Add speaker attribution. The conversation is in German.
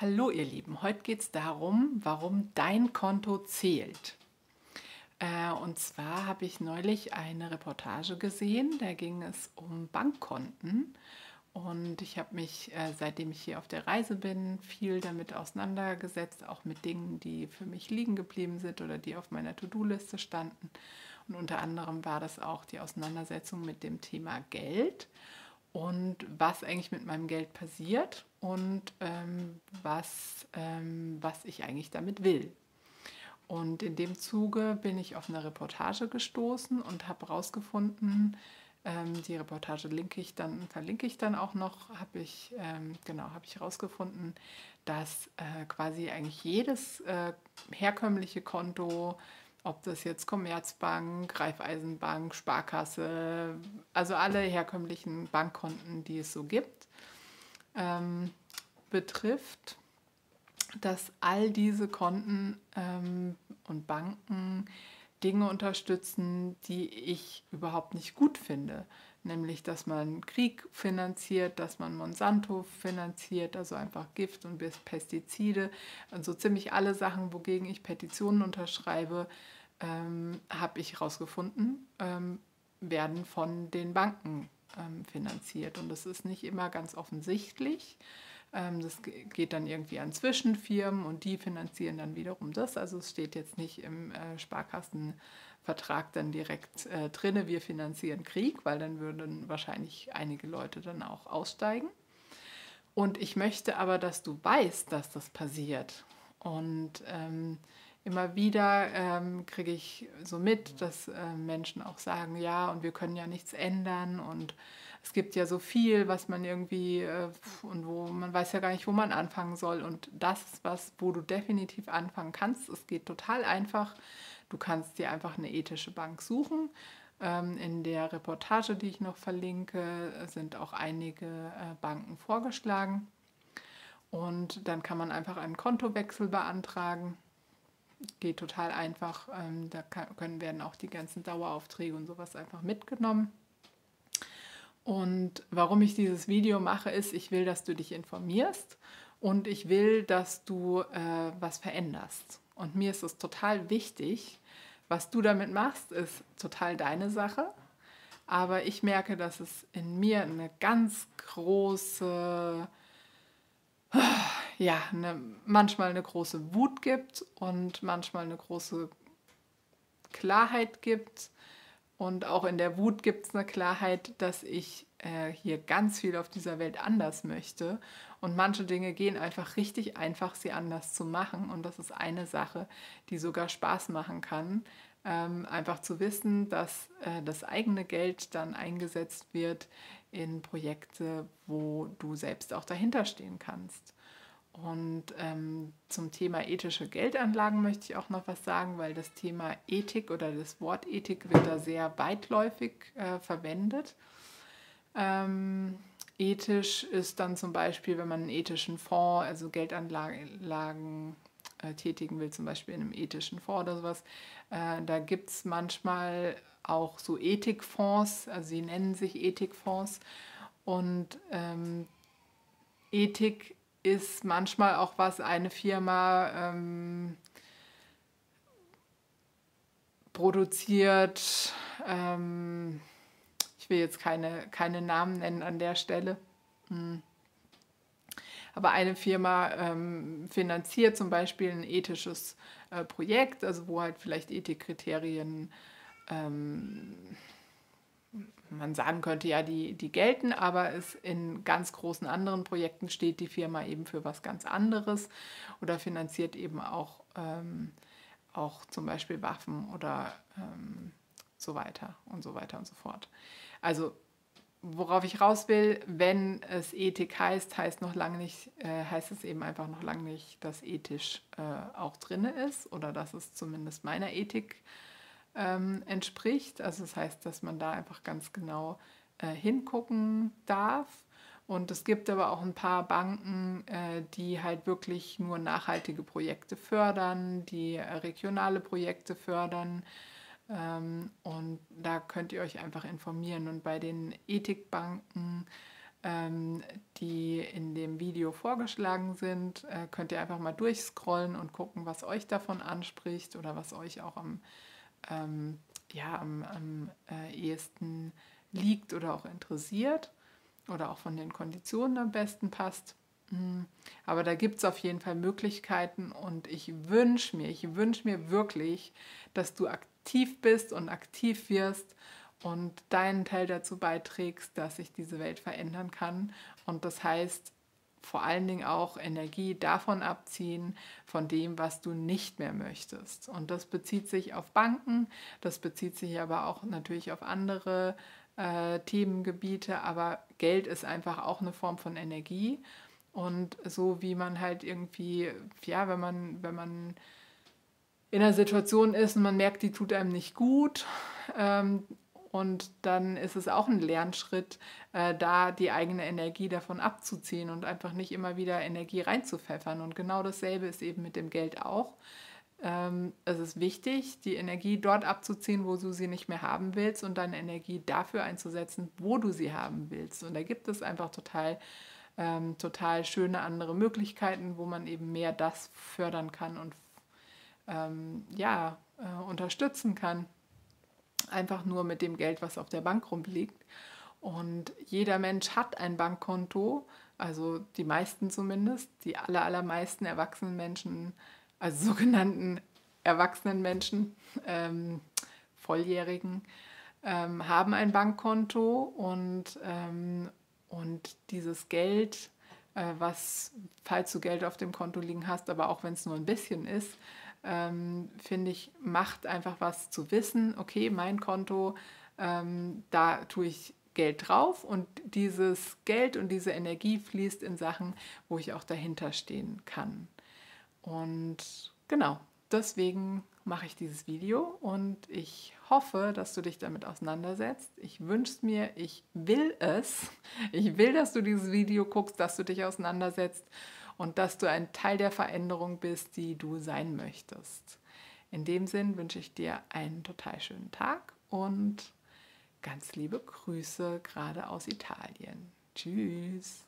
Speaker 1: Hallo ihr Lieben, heute geht es darum, warum dein Konto zählt. Äh, und zwar habe ich neulich eine Reportage gesehen, da ging es um Bankkonten. Und ich habe mich, äh, seitdem ich hier auf der Reise bin, viel damit auseinandergesetzt, auch mit Dingen, die für mich liegen geblieben sind oder die auf meiner To-Do-Liste standen. Und unter anderem war das auch die Auseinandersetzung mit dem Thema Geld und was eigentlich mit meinem Geld passiert und ähm, was, ähm, was ich eigentlich damit will. Und in dem Zuge bin ich auf eine Reportage gestoßen und habe herausgefunden, ähm, die Reportage linke ich dann, verlinke ich dann auch noch, habe ich, ähm, genau, habe ich herausgefunden, dass äh, quasi eigentlich jedes äh, herkömmliche Konto ob das jetzt Commerzbank, Raiffeisenbank, Sparkasse, also alle herkömmlichen Bankkonten, die es so gibt, ähm, betrifft, dass all diese Konten ähm, und Banken Dinge unterstützen, die ich überhaupt nicht gut finde. Nämlich, dass man Krieg finanziert, dass man Monsanto finanziert, also einfach Gift und Pestizide. Also ziemlich alle Sachen, wogegen ich Petitionen unterschreibe, ähm, habe ich herausgefunden, ähm, werden von den Banken ähm, finanziert. Und das ist nicht immer ganz offensichtlich. Ähm, das geht dann irgendwie an Zwischenfirmen und die finanzieren dann wiederum das. Also es steht jetzt nicht im äh, Sparkassenvertrag dann direkt äh, drin, wir finanzieren Krieg, weil dann würden wahrscheinlich einige Leute dann auch aussteigen. Und ich möchte aber, dass du weißt, dass das passiert. Und ähm, immer wieder ähm, kriege ich so mit, dass äh, Menschen auch sagen, ja, und wir können ja nichts ändern und es gibt ja so viel, was man irgendwie äh, und wo man weiß ja gar nicht, wo man anfangen soll. Und das ist was, wo du definitiv anfangen kannst. Es geht total einfach. Du kannst dir einfach eine ethische Bank suchen. Ähm, in der Reportage, die ich noch verlinke, sind auch einige äh, Banken vorgeschlagen. Und dann kann man einfach einen Kontowechsel beantragen geht total einfach. Ähm, da können, werden auch die ganzen Daueraufträge und sowas einfach mitgenommen. Und warum ich dieses Video mache, ist, ich will, dass du dich informierst und ich will, dass du äh, was veränderst. Und mir ist es total wichtig, was du damit machst, ist total deine Sache. Aber ich merke, dass es in mir eine ganz große ja, eine, manchmal eine große Wut gibt und manchmal eine große Klarheit gibt. Und auch in der Wut gibt es eine Klarheit, dass ich äh, hier ganz viel auf dieser Welt anders möchte. Und manche Dinge gehen einfach richtig einfach, sie anders zu machen. Und das ist eine Sache, die sogar Spaß machen kann. Ähm, einfach zu wissen, dass äh, das eigene Geld dann eingesetzt wird in Projekte, wo du selbst auch dahinter stehen kannst. Und ähm, zum Thema ethische Geldanlagen möchte ich auch noch was sagen, weil das Thema Ethik oder das Wort Ethik wird da sehr weitläufig äh, verwendet. Ähm, ethisch ist dann zum Beispiel, wenn man einen ethischen Fonds, also Geldanlagen äh, tätigen will, zum Beispiel in einem ethischen Fonds oder sowas, äh, da gibt es manchmal auch so Ethikfonds, also sie nennen sich Ethikfonds. Und ähm, Ethik ist manchmal auch was eine Firma ähm, produziert. Ähm, ich will jetzt keine, keine Namen nennen an der Stelle. Hm. Aber eine Firma ähm, finanziert zum Beispiel ein ethisches äh, Projekt, also wo halt vielleicht Ethikkriterien ähm, man sagen könnte, ja, die, die gelten, aber es in ganz großen anderen Projekten steht die Firma eben für was ganz anderes oder finanziert eben auch, ähm, auch zum Beispiel Waffen oder ähm, so weiter und so weiter und so fort. Also worauf ich raus will, wenn es Ethik heißt, heißt noch lange nicht, äh, heißt es eben einfach noch lange nicht, dass ethisch äh, auch drin ist oder dass es zumindest meiner Ethik äh, ähm, entspricht. Also das heißt, dass man da einfach ganz genau äh, hingucken darf. Und es gibt aber auch ein paar Banken, äh, die halt wirklich nur nachhaltige Projekte fördern, die äh, regionale Projekte fördern. Ähm, und da könnt ihr euch einfach informieren. Und bei den Ethikbanken ähm, die in dem Video vorgeschlagen sind, äh, könnt ihr einfach mal durchscrollen und gucken, was euch davon anspricht oder was euch auch am, ähm, ja, am, am äh, ehesten liegt oder auch interessiert oder auch von den Konditionen am besten passt. Mhm. Aber da gibt es auf jeden Fall Möglichkeiten und ich wünsche mir, ich wünsche mir wirklich, dass du aktiv bist und aktiv wirst und deinen Teil dazu beiträgst, dass sich diese Welt verändern kann. Und das heißt vor allen Dingen auch Energie davon abziehen, von dem, was du nicht mehr möchtest. Und das bezieht sich auf Banken, das bezieht sich aber auch natürlich auf andere äh, Themengebiete, aber Geld ist einfach auch eine Form von Energie. Und so wie man halt irgendwie, ja, wenn man, wenn man in einer Situation ist und man merkt, die tut einem nicht gut, ähm, und dann ist es auch ein Lernschritt, äh, da die eigene Energie davon abzuziehen und einfach nicht immer wieder Energie reinzupfeffern. Und genau dasselbe ist eben mit dem Geld auch. Ähm, es ist wichtig, die Energie dort abzuziehen, wo du sie nicht mehr haben willst und deine Energie dafür einzusetzen, wo du sie haben willst. Und da gibt es einfach total, ähm, total schöne andere Möglichkeiten, wo man eben mehr das fördern kann und ähm, ja, äh, unterstützen kann einfach nur mit dem Geld, was auf der Bank rumliegt. Und jeder Mensch hat ein Bankkonto, also die meisten zumindest, die aller, allermeisten erwachsenen Menschen, also sogenannten erwachsenen Menschen, ähm, Volljährigen, ähm, haben ein Bankkonto und, ähm, und dieses Geld, äh, was, falls du Geld auf dem Konto liegen hast, aber auch wenn es nur ein bisschen ist, ähm, finde ich, macht einfach was zu wissen, okay, mein Konto, ähm, da tue ich Geld drauf und dieses Geld und diese Energie fließt in Sachen, wo ich auch dahinter stehen kann. Und genau, deswegen mache ich dieses Video und ich hoffe, dass du dich damit auseinandersetzt. Ich wünsche mir, ich will es. Ich will, dass du dieses Video guckst, dass du dich auseinandersetzt und dass du ein Teil der Veränderung bist, die du sein möchtest. In dem Sinn wünsche ich dir einen total schönen Tag und ganz liebe Grüße gerade aus Italien. Tschüss.